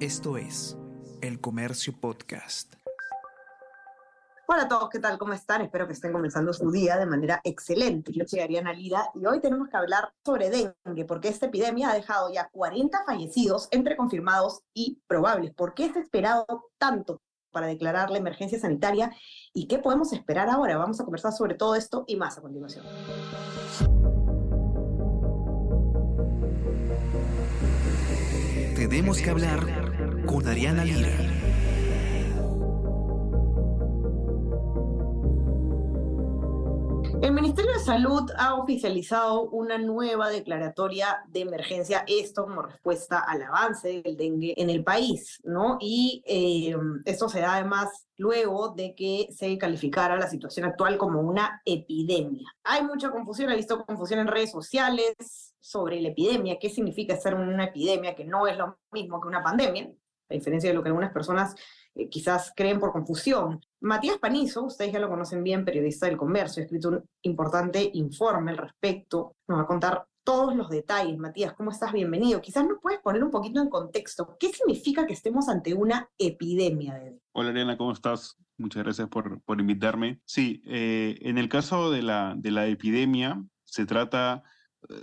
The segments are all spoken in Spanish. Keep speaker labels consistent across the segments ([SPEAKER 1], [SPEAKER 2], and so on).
[SPEAKER 1] Esto es El Comercio Podcast.
[SPEAKER 2] Hola a todos, ¿qué tal? ¿Cómo están? Espero que estén comenzando su día de manera excelente. Yo soy Ariana Lira y hoy tenemos que hablar sobre dengue, porque esta epidemia ha dejado ya 40 fallecidos entre confirmados y probables. ¿Por qué ha esperado tanto para declarar la emergencia sanitaria y qué podemos esperar ahora? Vamos a conversar sobre todo esto y más a continuación.
[SPEAKER 1] Tenemos que hablar con Ariana Lira.
[SPEAKER 2] El Ministerio de Salud ha oficializado una nueva declaratoria de emergencia, esto como respuesta al avance del dengue en el país, ¿no? Y eh, esto se da además luego de que se calificara la situación actual como una epidemia. Hay mucha confusión, he visto confusión en redes sociales sobre la epidemia, qué significa ser una epidemia, que no es lo mismo que una pandemia, a diferencia de lo que algunas personas eh, quizás creen por confusión. Matías Panizo, ustedes ya lo conocen bien, periodista del comercio, ha escrito un importante informe al respecto, nos va a contar todos los detalles. Matías, ¿cómo estás? Bienvenido. Quizás nos puedes poner un poquito en contexto. ¿Qué significa que estemos ante una epidemia de
[SPEAKER 3] Hola, Elena, ¿cómo estás? Muchas gracias por, por invitarme. Sí, eh, en el caso de la, de la epidemia, se trata,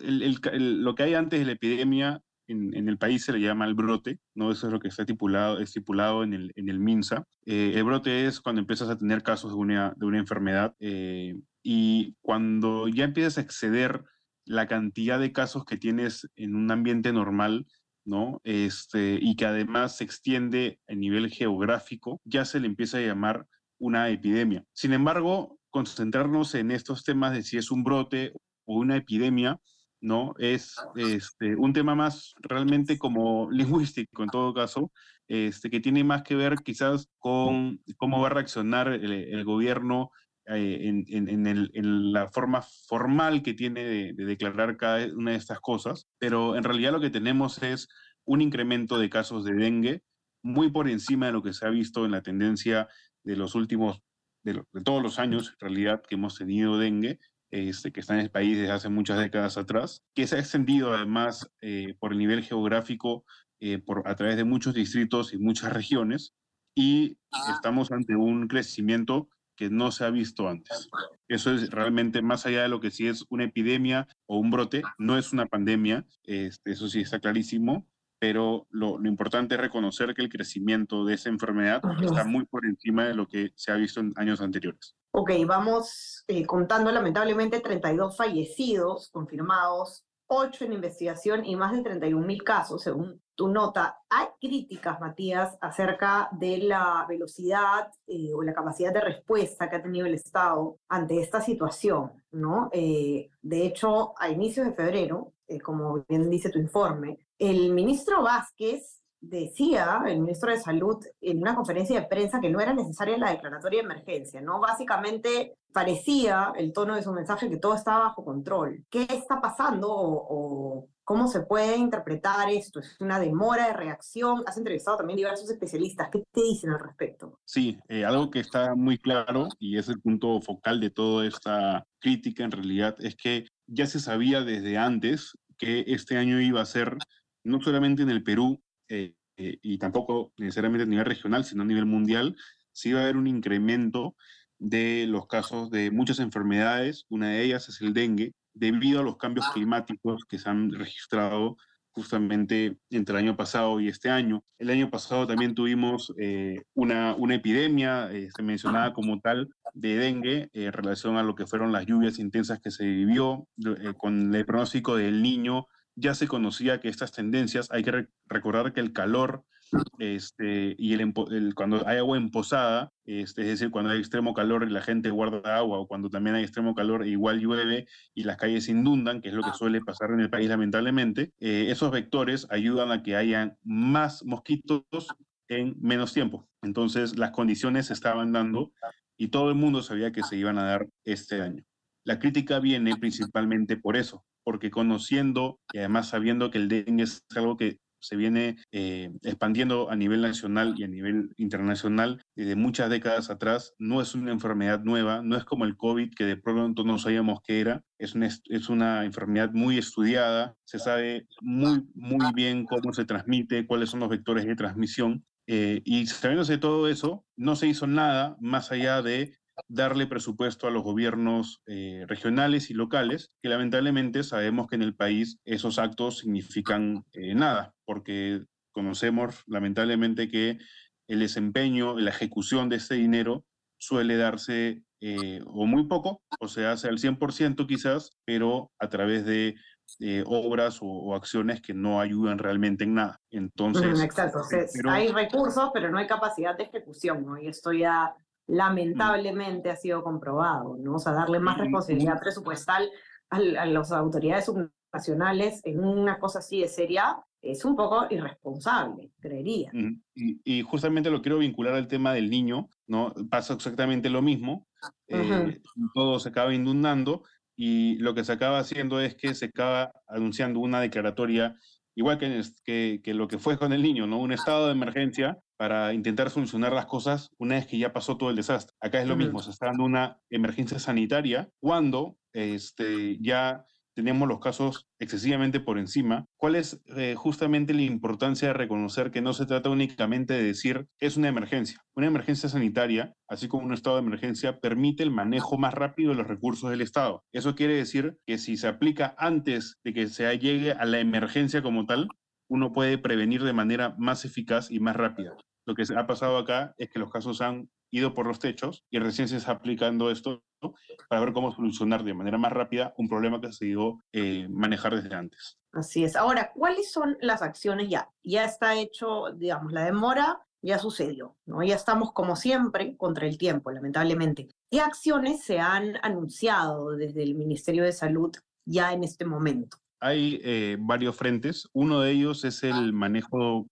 [SPEAKER 3] el, el, lo que hay antes de la epidemia en, el país se le llama el brote, ¿no? Eso es lo que está estipulado, estipulado en, el, en el MINSA. Eh, el brote es cuando empiezas a tener casos de una, de una enfermedad eh, y cuando ya empiezas a exceder la cantidad de casos que tienes en un ambiente normal, ¿no? Este, y que además se extiende a nivel geográfico, ya se le empieza a llamar una epidemia. Sin embargo, concentrarnos en estos temas de si es un brote o una epidemia ¿no? Es este, un tema más realmente como lingüístico en todo caso, este, que tiene más que ver quizás con cómo va a reaccionar el, gobierno eh, en, la forma formal que tiene de, de, declarar cada una de estas cosas, pero en realidad lo que tenemos es un incremento de casos de dengue muy por encima de lo que se ha visto en la tendencia de los últimos, de, de todos los años en realidad que hemos tenido dengue, este, que está en el país desde hace muchas décadas atrás, que se ha extendido además eh, por el nivel geográfico eh, por, a través de muchos distritos y muchas regiones, y estamos ante un crecimiento que no se ha visto antes. Eso es realmente más allá de lo que sí es una epidemia o un brote, no es una pandemia, este, eso sí está clarísimo, pero lo, lo, importante es reconocer que el crecimiento de esa enfermedad está muy por encima de lo que se ha visto en años anteriores.
[SPEAKER 2] Ok, vamos eh, contando lamentablemente 32 fallecidos confirmados, 8 en investigación y más de 31 mil casos, según tu nota. Hay críticas, Matías, acerca de la velocidad eh, o la capacidad de respuesta que ha tenido el Estado ante esta situación, ¿no? Eh, de hecho, a inicios de febrero, eh, como bien dice tu informe, el ministro Vázquez decía el ministro de Salud en una conferencia de prensa que no era necesaria la declaratoria de emergencia, ¿no? Básicamente parecía el tono de su mensaje que todo estaba bajo control. ¿Qué está pasando o, cómo se puede interpretar esto? ¿Es una demora de reacción? Has entrevistado también diversos especialistas. ¿Qué te dicen al respecto?
[SPEAKER 3] Sí, eh, algo que está muy claro y es el punto focal de toda esta crítica en realidad es que ya se sabía desde antes que este año iba a ser no solamente en el Perú, eh, eh, y tampoco necesariamente a nivel regional, sino a nivel mundial, sí va a haber un incremento de los casos de muchas enfermedades. Una de ellas es el dengue, debido a los cambios climáticos que se han registrado justamente entre el año pasado y este año. El año pasado también tuvimos eh, una, una, epidemia, se mencionaba como tal, de dengue en relación a lo que fueron las lluvias intensas que se vivió, con el pronóstico del niño ya se conocía que estas tendencias, hay que recordar que el calor este, y el, cuando hay agua emposada, este, es decir, cuando hay extremo calor y la gente guarda agua, o cuando también hay extremo calor igual llueve y las calles se inundan, que es lo que suele pasar en el país lamentablemente, eh, esos vectores ayudan a que haya más mosquitos en menos tiempo. Entonces las condiciones se estaban dando y todo el mundo sabía que se iban a dar este año. La crítica viene principalmente por eso, porque conociendo y además sabiendo que el dengue es algo que se viene eh, expandiendo a nivel nacional y a nivel internacional desde muchas décadas atrás. No es una enfermedad nueva, no es como el COVID que de pronto no sabíamos qué era. Es una, es una enfermedad muy estudiada, se sabe muy, muy bien cómo se transmite, cuáles son los vectores de transmisión. Eh, y sabiéndose todo eso, no se hizo nada más allá de darle presupuesto a los gobiernos eh, regionales y locales, que lamentablemente sabemos que en el país esos actos significan eh, nada, porque conocemos lamentablemente que el desempeño, la ejecución de ese dinero suele darse eh, o muy poco, o se hace al 100% quizás, pero a través de obras o, acciones que no ayudan realmente en nada. Entonces,
[SPEAKER 2] Exacto, hay recursos, pero no hay capacidad de ejecución, ¿no? Y esto ya lamentablemente ha sido comprobado, ¿no? O sea, darle más responsabilidad presupuestal a, las autoridades subnacionales en una cosa así de seria es un poco irresponsable, creería.
[SPEAKER 3] Y, justamente lo quiero vincular al tema del niño, ¿no? Pasa exactamente lo mismo, eh, todo se acaba inundando y lo que se acaba haciendo es que se acaba anunciando una declaratoria igual que, que, lo que fue con el niño, ¿no? Un estado de emergencia para intentar solucionar las cosas una vez que ya pasó todo el desastre. Acá es lo mismo, se está dando una emergencia sanitaria cuando este, ya tenemos los casos excesivamente por encima. ¿Cuál es eh, justamente la importancia de reconocer que no se trata únicamente de decir es una emergencia? Una emergencia sanitaria, así como un estado de emergencia, permite el manejo más rápido de los recursos del Estado. Eso quiere decir que si se aplica antes de que se llegue a la emergencia como tal, uno puede prevenir de manera más eficaz y más rápida. Lo que ha pasado acá es que los casos han ido por los techos y recién se está aplicando esto para ver cómo solucionar de manera más rápida un problema que se ido eh, manejar desde antes.
[SPEAKER 2] Así es. Ahora, ¿cuáles son las acciones ya? Ya está hecho, digamos, la demora ya sucedió, ¿no? Ya estamos como siempre contra el tiempo, lamentablemente. ¿Qué acciones se han anunciado desde el Ministerio de Salud ya en este momento?
[SPEAKER 3] Hay eh, varios frentes. Uno de ellos es el manejo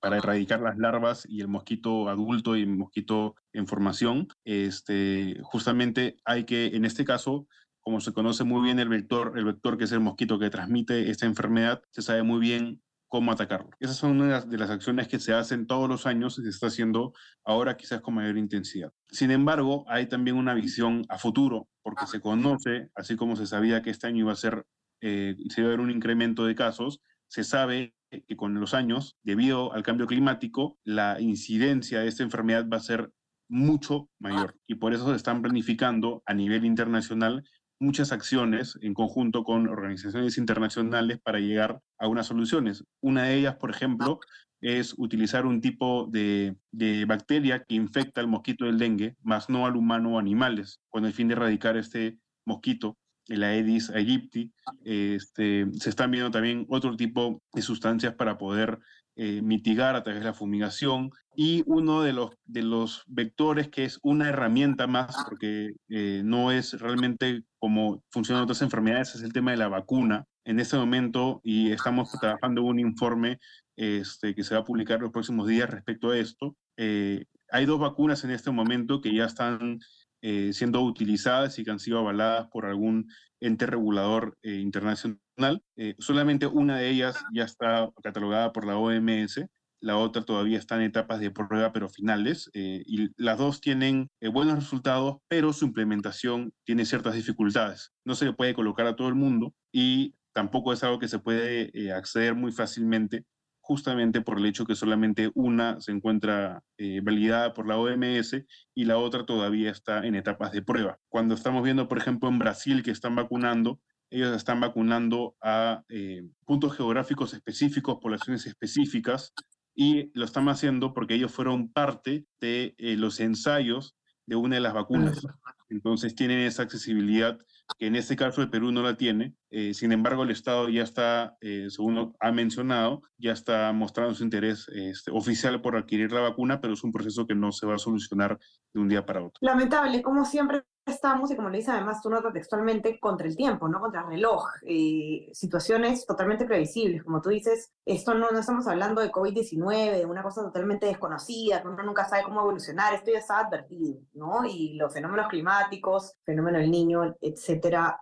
[SPEAKER 3] para erradicar las larvas y el mosquito adulto y el mosquito en formación. Este, justamente hay que, en este caso, como se conoce muy bien el vector, el vector que es el mosquito que transmite esta enfermedad, se sabe muy bien cómo atacarlo. Esas son una de las acciones que se hacen todos los años y se está haciendo ahora quizás con mayor intensidad. Sin embargo, hay también una visión a futuro, porque se conoce, así como se sabía que este año iba a ser, eh, se iba a haber un incremento de casos, se sabe que con los años, debido al cambio climático, la incidencia de esta enfermedad va a ser mucho mayor. Y por eso se están planificando a nivel internacional muchas acciones en conjunto con organizaciones internacionales para llegar a unas soluciones. Una de ellas, por ejemplo, es utilizar un tipo de, de, bacteria que infecta al mosquito del dengue, más no al humano o animales, con el fin de erradicar este mosquito la Aedes aegypti. Este, se están viendo también otro tipo de sustancias para poder eh, mitigar a través de la fumigación. Y uno de los, de los vectores que es una herramienta más, porque eh, no es realmente como funcionan otras enfermedades, es el tema de la vacuna. En este momento, y estamos trabajando un informe este, que se va a publicar los próximos días respecto a esto. Eh, hay dos vacunas en este momento que ya están eh, siendo utilizadas y que han sido avaladas por algún ente regulador eh, internacional. Eh, solamente una de ellas ya está catalogada por la OMS, la otra todavía está en etapas de prueba pero finales y las dos tienen buenos resultados, pero su implementación tiene ciertas dificultades. No se le puede colocar a todo el mundo y tampoco es algo que se puede acceder muy fácilmente justamente por el hecho que solamente una se encuentra eh, validada por la OMS y la otra todavía está en etapas de prueba. Cuando estamos viendo, por ejemplo, en Brasil que están vacunando, ellos están vacunando a eh, puntos geográficos específicos, poblaciones específicas, y lo están haciendo porque ellos fueron parte de eh, los ensayos de una de las vacunas. Entonces tienen esa accesibilidad que en este caso el Perú no la tiene. Eh, sin embargo, el Estado ya está, eh, según ha mencionado, ya está mostrando su interés este, oficial por adquirir la vacuna, pero es un proceso que no se va a solucionar de un día para otro.
[SPEAKER 2] Lamentable, como siempre estamos, y como le dice además tu nota textualmente, contra el tiempo, ¿no? Contra el reloj. Eh, situaciones totalmente previsibles. Como tú dices, esto no, no estamos hablando de COVID-19, de una cosa totalmente desconocida, que uno nunca sabe cómo evolucionar. Esto ya está advertido, ¿no? Y los fenómenos climáticos, fenómeno del niño, etcétera,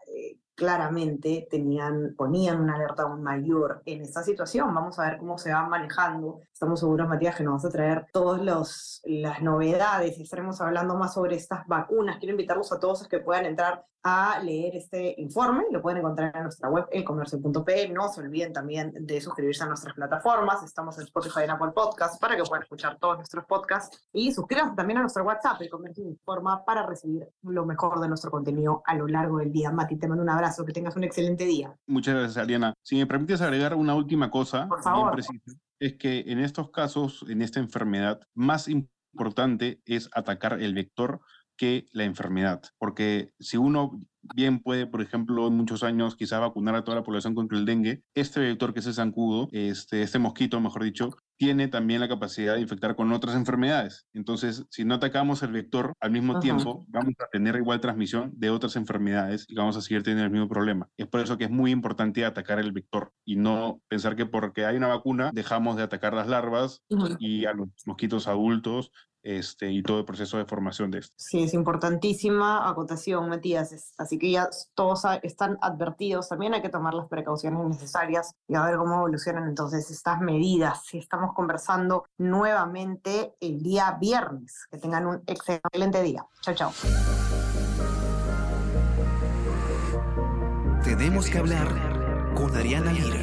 [SPEAKER 2] claramente tenían, ponían una alerta aún mayor en esta situación. Vamos a ver cómo se va manejando. Estamos seguros, Matías, que nos vas a traer todas las novedades y estaremos hablando más sobre estas vacunas. Quiero invitarlos a todos a que puedan entrar a leer este informe. Lo pueden encontrar en nuestra web, elcomercio.p. No se olviden también de suscribirse a nuestras plataformas. Estamos en Spotify y en Apple Podcast para que puedan escuchar todos nuestros podcasts. Y suscríbanse también a nuestro WhatsApp, El Comercio Informa, para recibir lo mejor de nuestro contenido a lo largo del día. Mati, te mando un abrazo. Que tengas un excelente día.
[SPEAKER 3] Muchas gracias, Ariana. Si me permites agregar una última cosa,
[SPEAKER 2] Por favor.
[SPEAKER 3] precisa, es que en estos casos, en esta enfermedad, más importante es atacar el vector que la enfermedad. Porque si uno bien puede, por ejemplo, en muchos años quizá vacunar a toda la población contra el dengue, este vector que es el zancudo, este, este mosquito, mejor dicho, tiene también la capacidad de infectar con otras enfermedades. Entonces, si no atacamos el vector al mismo
[SPEAKER 2] Ajá.
[SPEAKER 3] tiempo, vamos a tener igual transmisión de otras enfermedades y vamos a seguir teniendo el mismo problema. Es por eso que es muy importante atacar el vector y no pensar que porque hay una vacuna dejamos de atacar las larvas y a los mosquitos adultos este, y todo el proceso de formación de esto.
[SPEAKER 2] Sí, es importantísima acotación, Matías. Así que ya todos están advertidos. También hay que tomar las precauciones necesarias y a ver cómo evolucionan entonces estas medidas. Estamos conversando nuevamente el día viernes. Que tengan un excelente día. Chao, chao.
[SPEAKER 1] Tenemos que hablar con Ariana Lira.